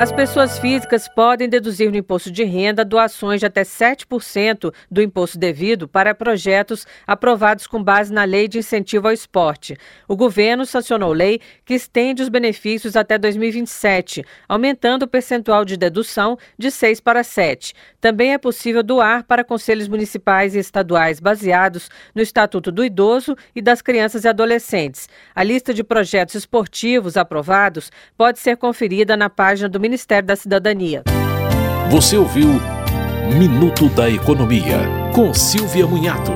As pessoas físicas podem deduzir no imposto de renda doações de até 7% do imposto devido para projetos aprovados com base na Lei de Incentivo ao Esporte. O governo sancionou lei que estende os benefícios até 2027, aumentando o percentual de dedução de 6 para 7. Também é possível doar para conselhos municipais e estaduais baseados no Estatuto do Idoso e das Crianças e Adolescentes. A lista de projetos esportivos aprovados pode ser conferida na página do Ministério da Cidadania. Você ouviu Minuto da Economia, com Silvia Munhato.